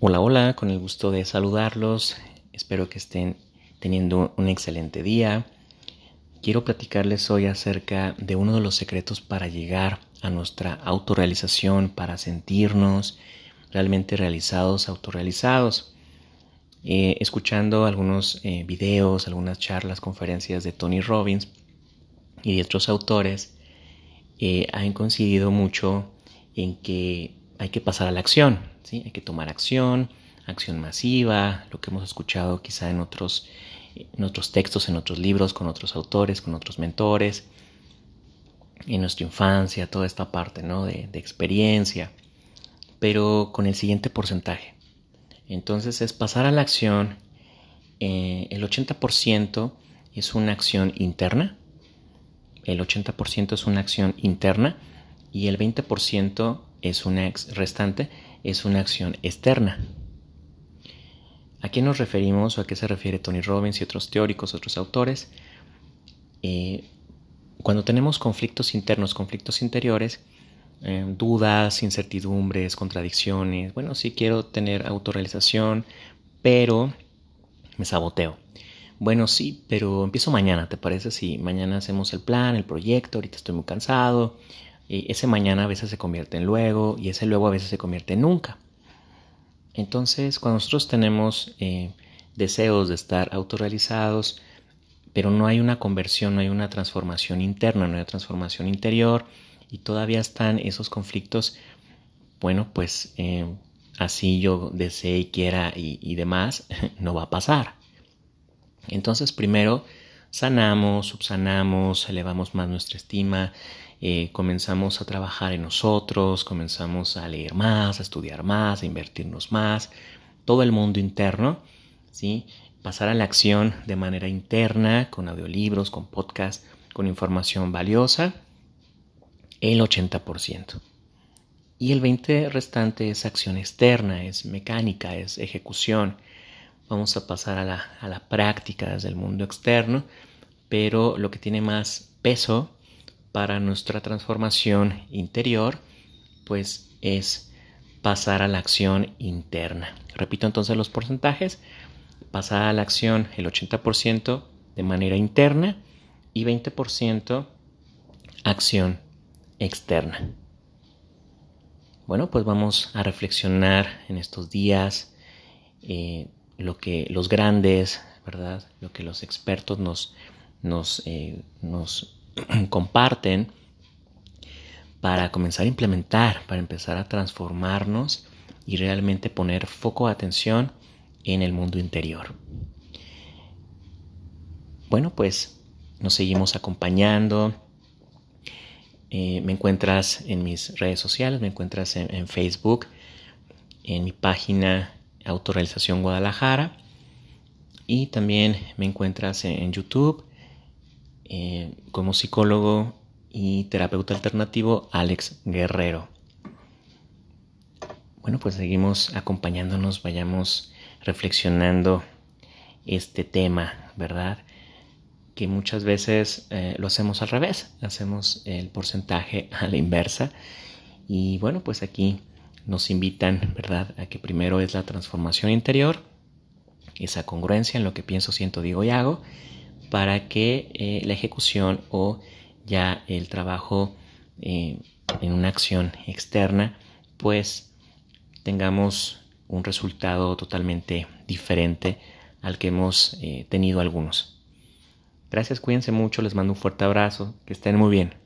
Hola, hola, con el gusto de saludarlos. Espero que estén teniendo un excelente día. Quiero platicarles hoy acerca de uno de los secretos para llegar a nuestra autorrealización, para sentirnos realmente realizados, autorrealizados. Eh, escuchando algunos eh, videos, algunas charlas, conferencias de Tony Robbins y de otros autores, eh, han coincidido mucho en que hay que pasar a la acción, hay que tomar acción, acción masiva, lo que hemos escuchado quizá en otros, en otros textos, en otros libros, con otros autores, con otros mentores, en nuestra infancia, toda esta parte ¿no? de, experiencia, pero con el siguiente porcentaje. Entonces es pasar a la acción, eh, el 80% es una acción interna, el 80% es una acción interna y el 20% es una restante es una acción externa. ¿A qué nos referimos o a qué se refiere Tony Robbins y otros teóricos, otros autores? Eh, cuando tenemos conflictos internos, conflictos interiores, eh, dudas, incertidumbres, contradicciones, bueno, sí quiero tener autorrealización, pero me saboteo. Bueno, sí, pero empiezo mañana, ¿te parece? Si mañana hacemos el plan, el proyecto, ahorita estoy muy cansado, y ese mañana a veces se convierte en luego y ese luego a veces se convierte en nunca. Entonces, cuando nosotros tenemos eh, deseos de estar autorrealizados, pero no hay una conversión, no hay una transformación interna, no hay una transformación interior y todavía están esos conflictos, bueno, pues eh, así yo desee y quiera y, y demás, no va a pasar. Entonces, primero sanamos, subsanamos, elevamos más nuestra estima, eh, comenzamos a trabajar en nosotros, comenzamos a leer más, a estudiar más, a invertirnos más, todo el mundo interno, ¿sí? pasar a la acción de manera interna, con audiolibros, con podcast, con información valiosa, el 80%. Y el 20% restante es acción externa, es mecánica, es ejecución. Vamos a pasar a la, a la práctica desde el mundo externo, pero lo que tiene más peso para nuestra transformación interior, pues es pasar a la acción interna. Repito entonces los porcentajes. Pasar a la acción el 80% de manera interna y 20% acción externa. Bueno, pues vamos a reflexionar en estos días eh, lo que los grandes, ¿verdad? Lo que los expertos nos, nos, eh, nos comparten para comenzar a implementar, para empezar a transformarnos y realmente poner foco de atención en el mundo interior. Bueno, pues nos seguimos acompañando. Eh, me encuentras en mis redes sociales, me encuentras en, Facebook, en mi página Autorealización Guadalajara y también me encuentras en YouTube eh, como psicólogo y terapeuta alternativo Alex Guerrero. Bueno, pues seguimos acompañándonos, vayamos reflexionando este tema, ¿verdad? Que muchas veces eh, lo hacemos al revés, hacemos el porcentaje a la inversa. Y bueno, pues aquí nos invitan, ¿verdad? A que primero es la transformación interior, esa congruencia en lo que pienso, siento, digo y hago para que eh, la ejecución o ya el trabajo eh, en una acción externa pues tengamos un resultado totalmente diferente al que hemos eh, tenido algunos. Gracias, cuídense mucho, les mando un fuerte abrazo, que estén muy bien.